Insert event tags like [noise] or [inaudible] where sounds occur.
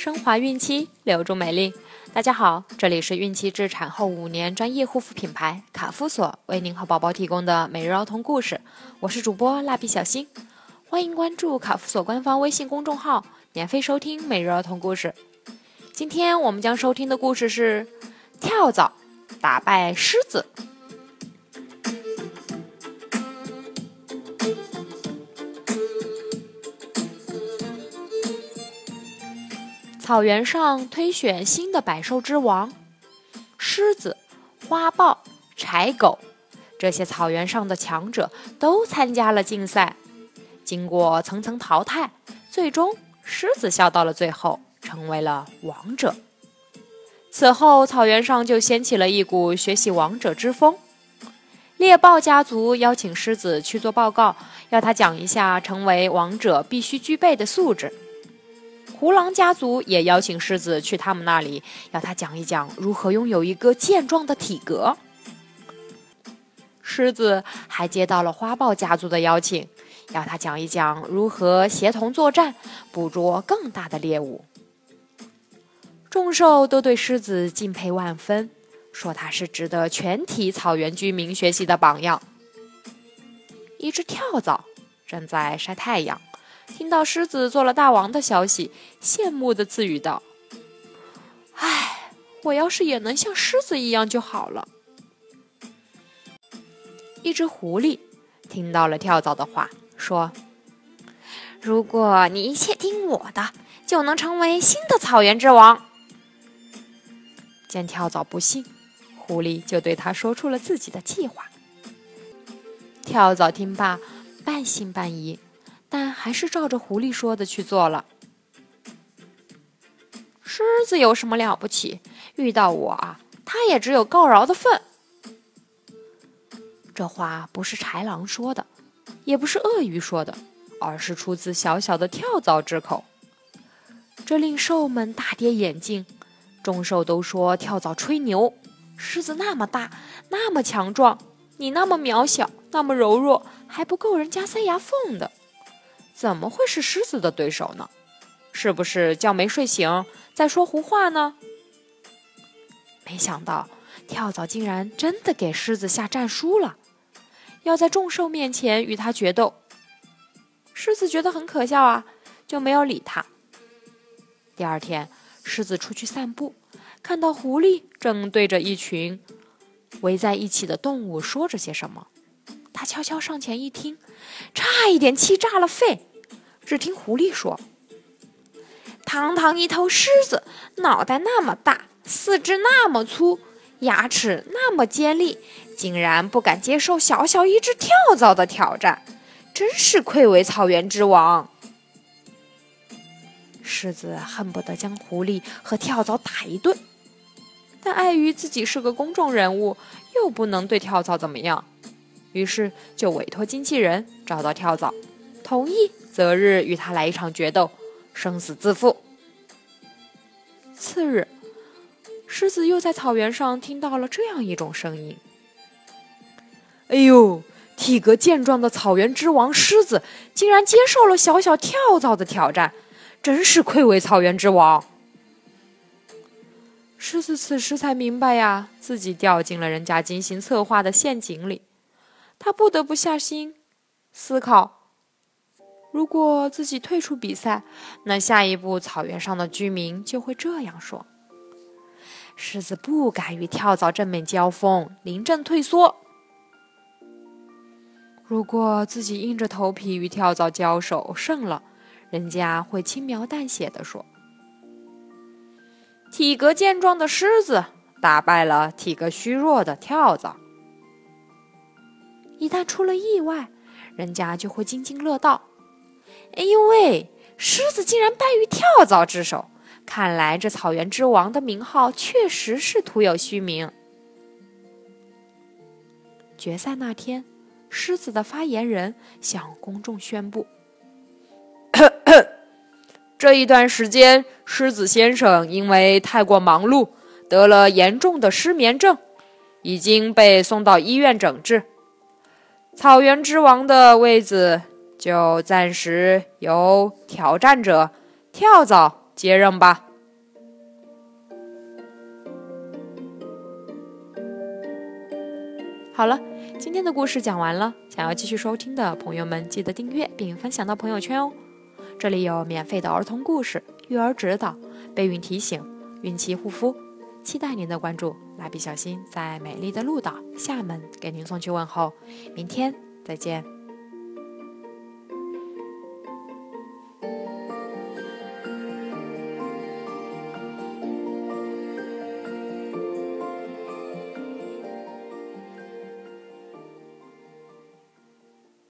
升华孕期，留住美丽。大家好，这里是孕期至产后五年专业护肤品牌卡夫索为您和宝宝提供的每日儿童故事。我是主播蜡笔小新，欢迎关注卡夫索官方微信公众号，免费收听每日儿童故事。今天我们将收听的故事是跳蚤打败狮子。草原上推选新的百兽之王，狮子、花豹、柴狗，这些草原上的强者都参加了竞赛。经过层层淘汰，最终狮子笑到了最后，成为了王者。此后，草原上就掀起了一股学习王者之风。猎豹家族邀请狮子去做报告，要他讲一下成为王者必须具备的素质。胡狼家族也邀请狮子去他们那里，要他讲一讲如何拥有一个健壮的体格。狮子还接到了花豹家族的邀请，要他讲一讲如何协同作战，捕捉更大的猎物。众兽都对狮子敬佩万分，说他是值得全体草原居民学习的榜样。一只跳蚤正在晒太阳。听到狮子做了大王的消息，羡慕的自语道：“唉，我要是也能像狮子一样就好了。”一只狐狸听到了跳蚤的话，说：“如果你一切听我的，就能成为新的草原之王。”见跳蚤不信，狐狸就对他说出了自己的计划。跳蚤听罢，半信半疑。但还是照着狐狸说的去做了。狮子有什么了不起？遇到我啊，他也只有告饶的份。这话不是豺狼说的，也不是鳄鱼说的，而是出自小小的跳蚤之口。这令兽们大跌眼镜。众兽都说跳蚤吹牛，狮子那么大，那么强壮，你那么渺小，那么柔弱，还不够人家塞牙缝的。怎么会是狮子的对手呢？是不是觉没睡醒，在说胡话呢？没想到跳蚤竟然真的给狮子下战书了，要在众兽面前与他决斗。狮子觉得很可笑啊，就没有理他。第二天，狮子出去散步，看到狐狸正对着一群围在一起的动物说着些什么，他悄悄上前一听，差一点气炸了肺。只听狐狸说：“堂堂一头狮子，脑袋那么大，四肢那么粗，牙齿那么尖利，竟然不敢接受小小一只跳蚤的挑战，真是愧为草原之王。”狮子恨不得将狐狸和跳蚤打一顿，但碍于自己是个公众人物，又不能对跳蚤怎么样，于是就委托经纪人找到跳蚤，同意。择日与他来一场决斗，生死自负。次日，狮子又在草原上听到了这样一种声音：“哎呦，体格健壮的草原之王狮子，竟然接受了小小跳蚤的挑战，真是愧为草原之王。”狮子此时才明白呀，自己掉进了人家精心策划的陷阱里，他不得不下心思考。如果自己退出比赛，那下一步草原上的居民就会这样说：狮子不敢与跳蚤正面交锋，临阵退缩。如果自己硬着头皮与跳蚤交手胜了，人家会轻描淡写的说：体格健壮的狮子打败了体格虚弱的跳蚤。一旦出了意外，人家就会津津乐道。哎呦喂！狮子竟然败于跳蚤之手，看来这草原之王的名号确实是徒有虚名。决赛那天，狮子的发言人向公众宣布：“ [coughs] 这一段时间，狮子先生因为太过忙碌，得了严重的失眠症，已经被送到医院诊治。草原之王的位子。”就暂时由挑战者跳蚤接任吧。好了今天的故事讲完了想要继续收听的朋友们记得订阅并分享到朋友圈哦。这里有免费的儿童故事育儿指导备孕提醒孕期护肤期待您的关注。蜡笔小新在美丽的鹭岛厦门给您送去问候明天再见。